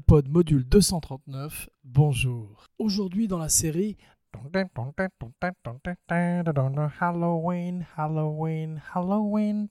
Abracadapod module 239, bonjour. Aujourd'hui dans la série Halloween, Halloween, Halloween,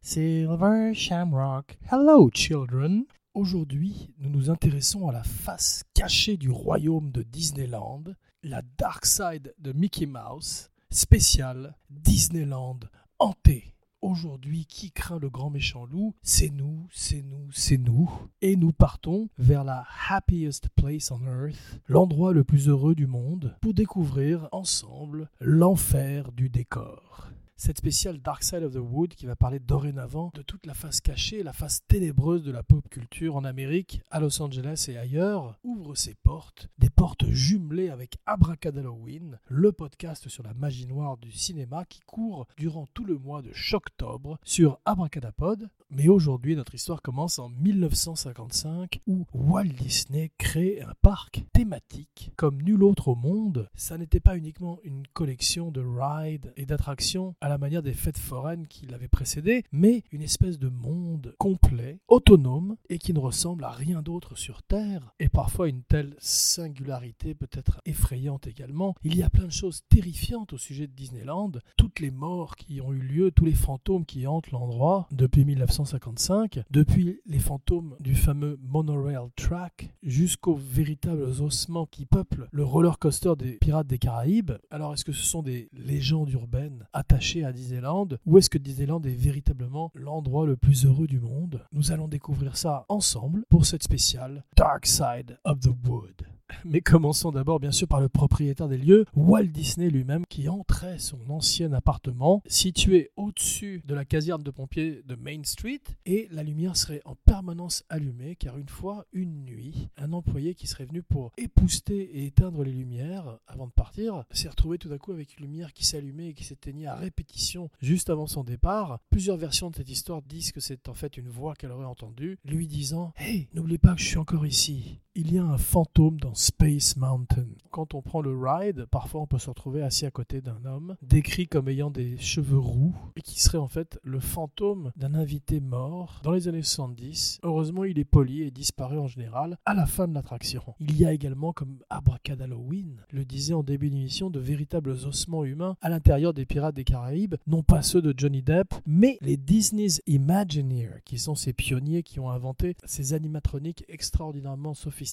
Silver Shamrock. Hello children. Aujourd'hui, nous nous intéressons à la face cachée du royaume de Disneyland, la Dark Side de Mickey Mouse, spécial Disneyland hanté. Aujourd'hui, qui craint le grand méchant loup? C'est nous, c'est nous, c'est nous. Et nous partons vers la happiest place on earth, l'endroit le plus heureux du monde, pour découvrir ensemble l'enfer du décor cette spéciale Dark Side of the Wood qui va parler dorénavant de toute la face cachée, la face ténébreuse de la pop culture en Amérique, à Los Angeles et ailleurs, ouvre ses portes, des portes jumelées avec Abracadalloween, le podcast sur la magie noire du cinéma qui court durant tout le mois de octobre sur Abracadapod. Mais aujourd'hui, notre histoire commence en 1955 où Walt Disney crée un parc thématique comme nul autre au monde. Ça n'était pas uniquement une collection de rides et d'attractions à la manière des fêtes foraines qui l'avaient précédé, mais une espèce de monde complet, autonome et qui ne ressemble à rien d'autre sur Terre. Et parfois une telle singularité peut être effrayante également. Il y a plein de choses terrifiantes au sujet de Disneyland. Toutes les morts qui ont eu lieu, tous les fantômes qui hantent l'endroit depuis 1955, depuis les fantômes du fameux monorail track jusqu'aux véritables ossements qui peuplent le roller coaster des Pirates des Caraïbes. Alors est-ce que ce sont des légendes urbaines attachées à Disneyland ou est-ce que Disneyland est véritablement l'endroit le plus heureux du monde? Nous allons découvrir ça ensemble pour cette spéciale Dark Side of the Wood. Mais commençons d'abord bien sûr par le propriétaire des lieux, Walt Disney lui-même, qui entrait son ancien appartement situé au-dessus de la caserne de pompiers de Main Street et la lumière serait en permanence allumée car une fois, une nuit, un employé qui serait venu pour épousseter et éteindre les lumières avant de partir s'est retrouvé tout à coup avec une lumière qui s'allumait et qui s'éteignait à répétition juste avant son départ. Plusieurs versions de cette histoire disent que c'est en fait une voix qu'elle aurait entendue lui disant Hey, n'oublie pas que je suis encore ici. Il y a un fantôme dans Space Mountain. Quand on prend le ride, parfois on peut se retrouver assis à côté d'un homme, décrit comme ayant des cheveux roux, et qui serait en fait le fantôme d'un invité mort dans les années 70. Heureusement, il est poli et disparaît en général à la fin de l'attraction. Il y a également, comme Abracadalloween le disait en début d'émission, de véritables ossements humains à l'intérieur des Pirates des Caraïbes, non pas ceux de Johnny Depp, mais les Disney's Imagineers, qui sont ces pionniers qui ont inventé ces animatroniques extraordinairement sophistiqués,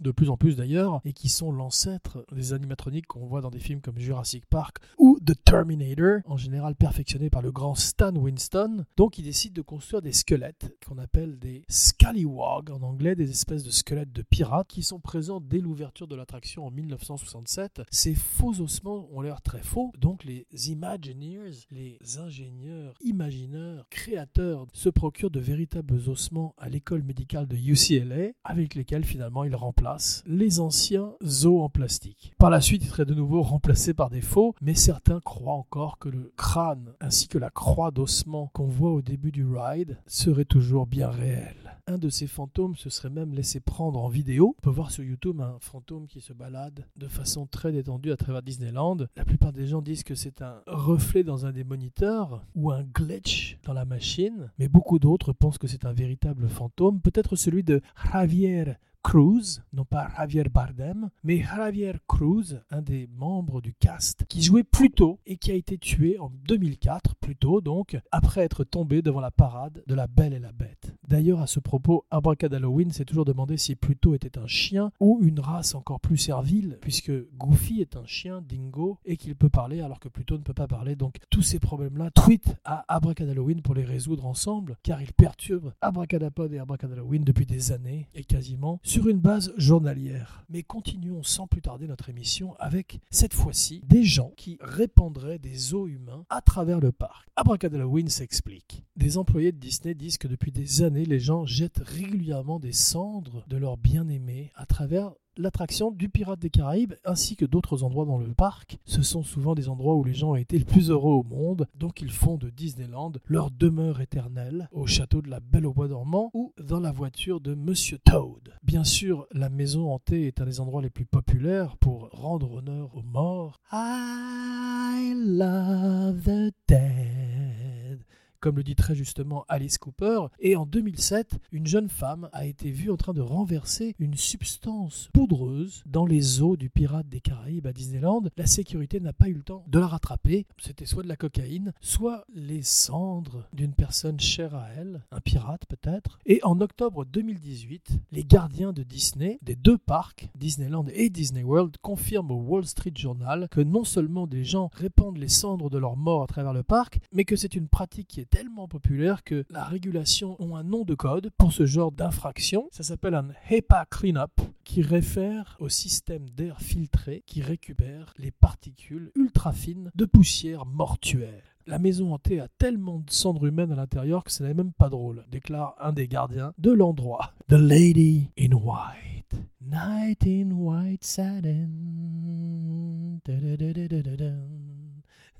de plus en plus d'ailleurs, et qui sont l'ancêtre des animatroniques qu'on voit dans des films comme Jurassic Park ou The Terminator, en général perfectionnés par le grand Stan Winston. Donc il décide de construire des squelettes qu'on appelle des scallywags en anglais, des espèces de squelettes de pirates qui sont présents dès l'ouverture de l'attraction en 1967. Ces faux ossements ont l'air très faux, donc les Imagineers, les ingénieurs, imagineurs, créateurs se procurent de véritables ossements à l'école médicale de UCLA avec lesquels finalement ils remplacent les anciens os en plastique. Par la suite, il serait de nouveau remplacé par des faux, mais certains croient encore que le crâne ainsi que la croix d'ossement qu'on voit au début du ride serait toujours bien réel. Un de ces fantômes se serait même laissé prendre en vidéo. On peut voir sur YouTube un fantôme qui se balade de façon très détendue à travers Disneyland. La plupart des gens disent que c'est un reflet dans un des moniteurs ou un glitch dans la machine, mais beaucoup d'autres pensent que c'est un véritable fantôme, peut-être celui de Javier Cruz, non pas Javier Bardem, mais Javier Cruz, un des membres du cast, qui jouait Pluto et qui a été tué en 2004, Pluto donc, après être tombé devant la parade de La Belle et la Bête. D'ailleurs, à ce propos, Abracadalloween s'est toujours demandé si Pluto était un chien ou une race encore plus servile, puisque Goofy est un chien dingo et qu'il peut parler alors que Pluto ne peut pas parler. Donc tous ces problèmes-là, tweet à Abracadalloween pour les résoudre ensemble, car ils perturbent Abracadapod et Abracadalloween depuis des années et quasiment sur une base journalière. Mais continuons sans plus tarder notre émission avec cette fois-ci des gens qui répandraient des os humains à travers le parc. Abracadalloween s'explique. Des employés de Disney disent que depuis des années, les gens jettent régulièrement des cendres de leurs bien-aimés à travers l'attraction du Pirate des Caraïbes ainsi que d'autres endroits dans le parc. Ce sont souvent des endroits où les gens ont été le plus heureux au monde, donc ils font de Disneyland leur demeure éternelle au château de la Belle au Bois dormant ou dans la voiture de Monsieur Toad. Bien sûr, la maison hantée est un des endroits les plus populaires pour rendre honneur aux morts. I love the dead comme le dit très justement Alice Cooper. Et en 2007, une jeune femme a été vue en train de renverser une substance poudreuse dans les eaux du Pirate des Caraïbes à Disneyland. La sécurité n'a pas eu le temps de la rattraper. C'était soit de la cocaïne, soit les cendres d'une personne chère à elle, un pirate peut-être. Et en octobre 2018, les gardiens de Disney, des deux parcs, Disneyland et Disney World, confirment au Wall Street Journal que non seulement des gens répandent les cendres de leurs morts à travers le parc, mais que c'est une pratique qui est tellement populaire que la régulation ont un nom de code pour ce genre d'infraction. Ça s'appelle un HEPA Cleanup, qui réfère au système d'air filtré qui récupère les particules ultra fines de poussière mortuaire. La maison hantée a tellement de cendres humaines à l'intérieur que ce n'est même pas drôle, déclare un des gardiens de l'endroit. The Lady in White. Night in White Satin.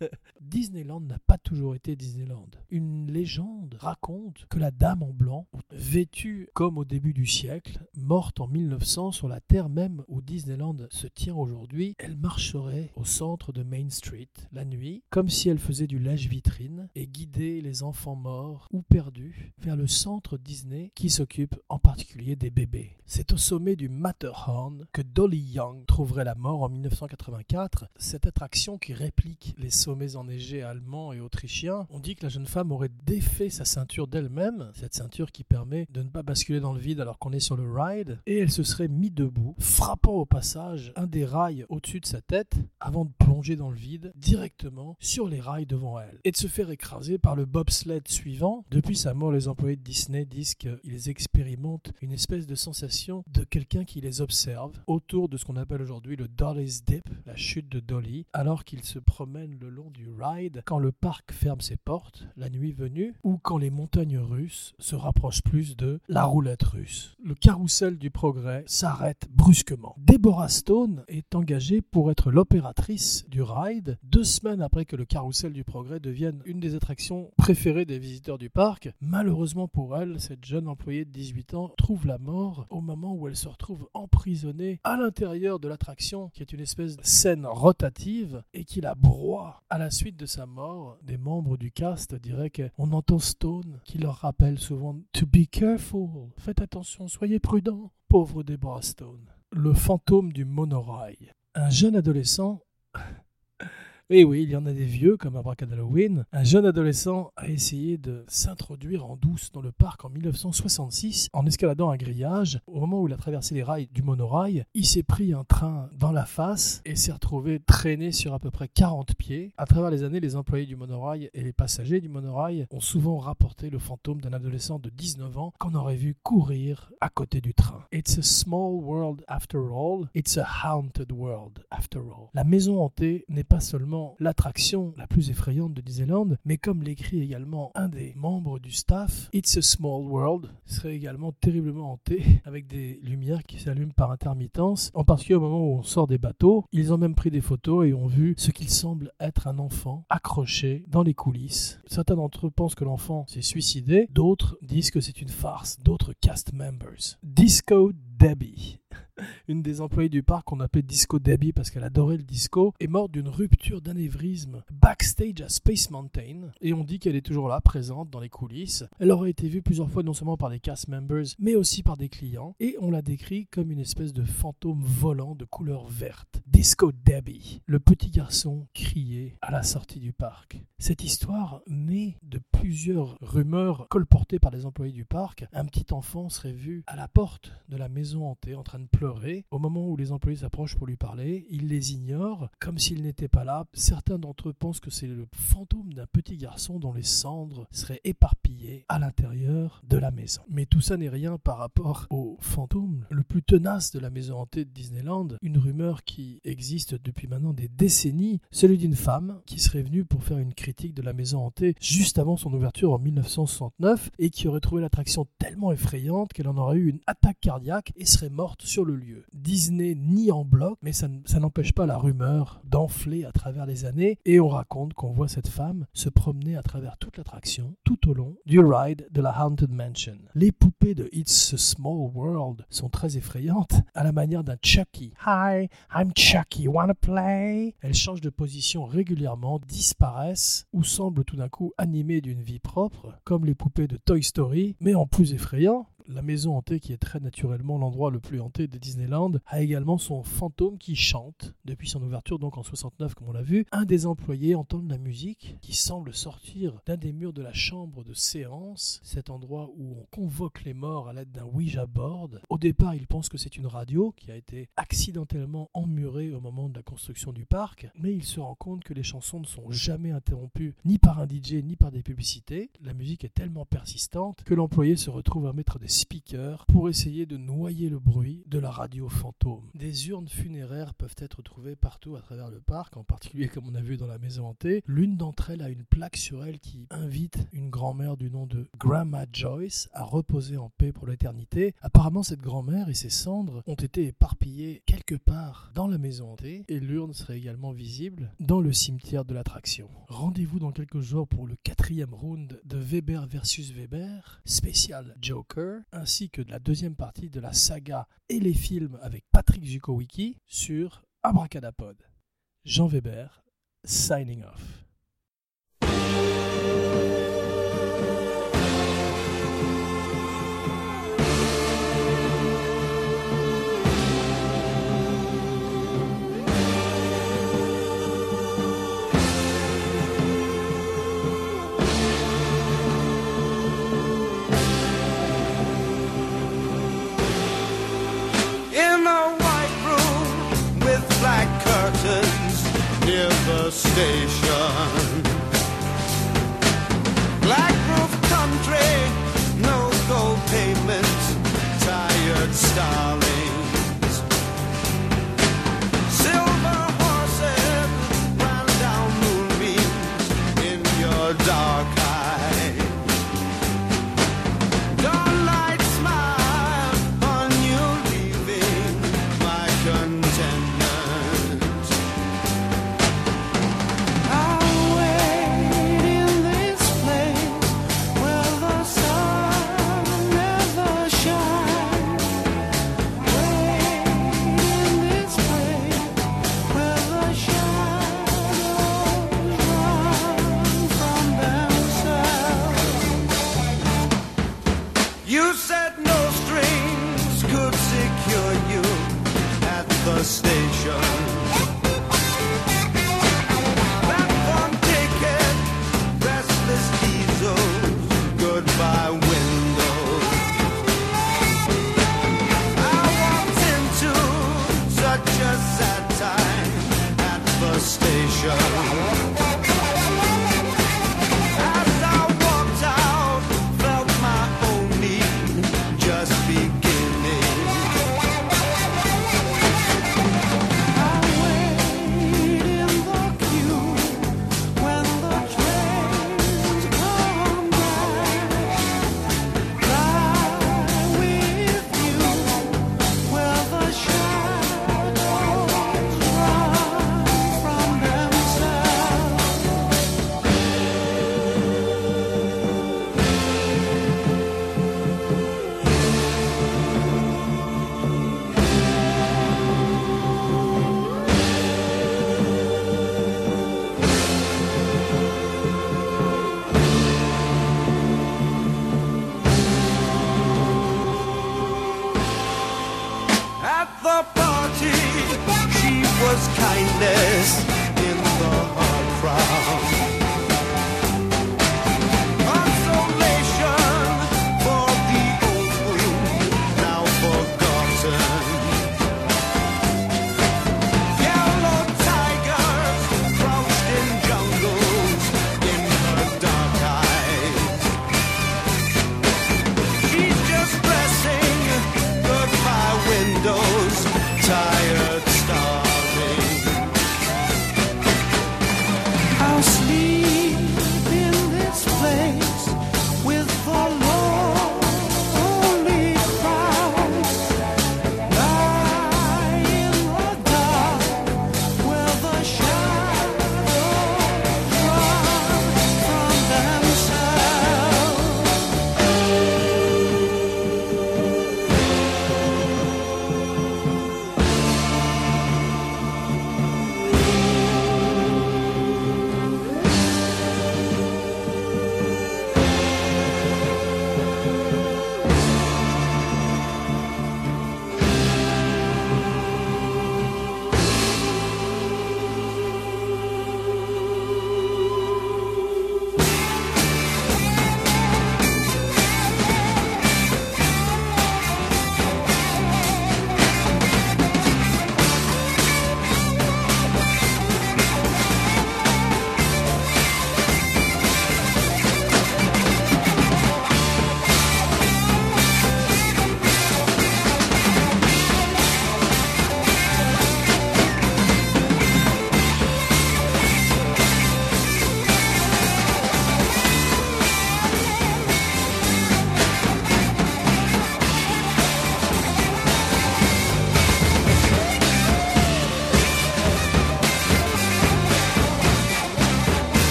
Disneyland n'a pas toujours été Disneyland. Une légende raconte que la dame en blanc, vêtue comme au début du siècle, morte en 1900 sur la terre même où Disneyland se tient aujourd'hui, elle marcherait au centre de Main Street la nuit, comme si elle faisait du lèche-vitrine et guidait les enfants morts ou perdus vers le centre Disney qui s'occupe en particulier des bébés. C'est au sommet du Matterhorn que Dolly Young trouverait la mort en 1984. Cette attraction qui réplique les sommets enneigés allemands et autrichiens, on dit que la jeune femme aurait défait sa ceinture d'elle-même, cette ceinture qui permet de ne pas basculer dans le vide alors qu'on est sur le ride, et elle se serait mise debout, frappant au passage un des rails au-dessus de sa tête avant de plonger dans le vide directement sur les rails devant elle, et de se faire écraser par le bobsled suivant. Depuis sa mort, les employés de Disney disent qu'ils expérimentent une espèce de sensation de quelqu'un qui les observe autour de ce qu'on appelle aujourd'hui le Dolly's Dip, la chute de Dolly, alors qu'ils se promènent le long du ride quand le parc ferme ses portes, la nuit venue, ou quand les montagnes russes se rapprochent plus de la roulette russe. Le carrousel du progrès s'arrête brusquement. Deborah Stone est engagée pour être l'opératrice du ride deux semaines après que le carrousel du progrès devienne une des attractions préférées des visiteurs du parc. Malheureusement pour elle, cette jeune employée de 18 ans trouve la mort au moment où elle se retrouve emprisonnée à l'intérieur de l'attraction, qui est une espèce de scène rotative et qui la broie à la suite de sa mort, des membres du cast diraient qu'on entend Stone qui leur rappelle souvent To be careful, faites attention, soyez prudents. Pauvre Deborah Stone. Le fantôme du monorail. Un jeune adolescent et oui, il y en a des vieux, comme Abracad Halloween. Un jeune adolescent a essayé de s'introduire en douce dans le parc en 1966 en escaladant un grillage. Au moment où il a traversé les rails du monorail, il s'est pris un train dans la face et s'est retrouvé traîné sur à peu près 40 pieds. À travers les années, les employés du monorail et les passagers du monorail ont souvent rapporté le fantôme d'un adolescent de 19 ans qu'on aurait vu courir à côté du train. It's a small world after all. It's a haunted world after all. La maison hantée n'est pas seulement l'attraction la plus effrayante de Disneyland, mais comme l'écrit également un des membres du staff, It's a Small World serait également terriblement hanté avec des lumières qui s'allument par intermittence, en particulier au moment où on sort des bateaux. Ils ont même pris des photos et ont vu ce qu'il semble être un enfant accroché dans les coulisses. Certains d'entre eux pensent que l'enfant s'est suicidé, d'autres disent que c'est une farce, d'autres cast members. Disco Debbie une des employées du parc qu'on appelait Disco Debbie parce qu'elle adorait le disco, est morte d'une rupture d'anévrisme backstage à Space Mountain. Et on dit qu'elle est toujours là, présente dans les coulisses. Elle aurait été vue plusieurs fois non seulement par des cast members, mais aussi par des clients. Et on la décrit comme une espèce de fantôme volant de couleur verte. Disco Debbie, le petit garçon criait à la sortie du parc. Cette histoire naît de plusieurs rumeurs colportées par les employés du parc. Un petit enfant serait vu à la porte de la maison hantée en train de pleurer au moment où les employés s'approchent pour lui parler, il les ignore, comme s'il n'était pas là. Certains d'entre eux pensent que c'est le fantôme d'un petit garçon dont les cendres seraient éparpillées à l'intérieur de la maison. Mais tout ça n'est rien par rapport au fantôme le plus tenace de la maison hantée de Disneyland, une rumeur qui existe depuis maintenant des décennies, celui d'une femme qui serait venue pour faire une critique de la maison hantée juste avant son ouverture en 1969 et qui aurait trouvé l'attraction tellement effrayante qu'elle en aurait eu une attaque cardiaque et serait morte sur le lieu. Disney nie en bloc, mais ça, n'empêche pas la rumeur d'enfler à travers les années et on raconte qu'on voit cette femme se promener à travers toute l'attraction tout au long du ride de la Haunted Mansion. Les poupées de It's a Small World sont très effrayantes, à la manière d'un Chucky. Hi, I'm Chucky, wanna play? Elles changent de position régulièrement, disparaissent ou semblent tout d'un coup animées d'une vie propre, comme les poupées de Toy Story, mais en plus effrayant, la maison hantée, qui est très naturellement l'endroit le plus hanté de Disneyland, a également son fantôme qui chante depuis son ouverture, donc en 69, comme on l'a vu. Un des employés entend de la musique qui semble sortir d'un des murs de la chambre de séance, cet endroit où on convoque les morts à l'aide d'un Ouija board. Au départ, il pense que c'est une radio qui a été accidentellement emmurée au moment de la construction du parc, mais il se rend compte que les chansons ne sont jamais interrompues ni par un DJ ni par des publicités. La musique est tellement persistante que l'employé se retrouve à mettre des speakers pour essayer de noyer le bruit de la radio fantôme. Des urnes funéraires peuvent être trouvées partout à travers le parc, en particulier comme on a vu dans la maison hantée. L'une d'entre elles a une plaque sur elle qui invite une grand-mère du nom de Grandma Joyce à reposer en paix pour l'éternité. Apparemment, cette grand-mère et ses cendres ont été éparpillées quelque part dans la maison hantée et l'urne serait également visible dans le cimetière de l'attraction. Rendez-vous dans quelques jours pour le quatrième round de Weber versus Weber, spécial Joker, ainsi que de la deuxième partie de la saga et les films avec Patrick Zukowicki sur Abracadapod. Jean Weber, signing off. The station.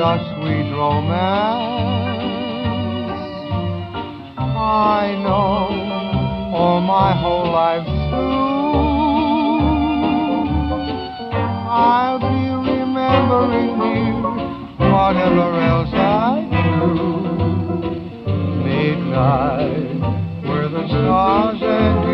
about our sweet romance. I know all my whole life through. I'll be remembering you, whatever else I do. Midnight, where the stars and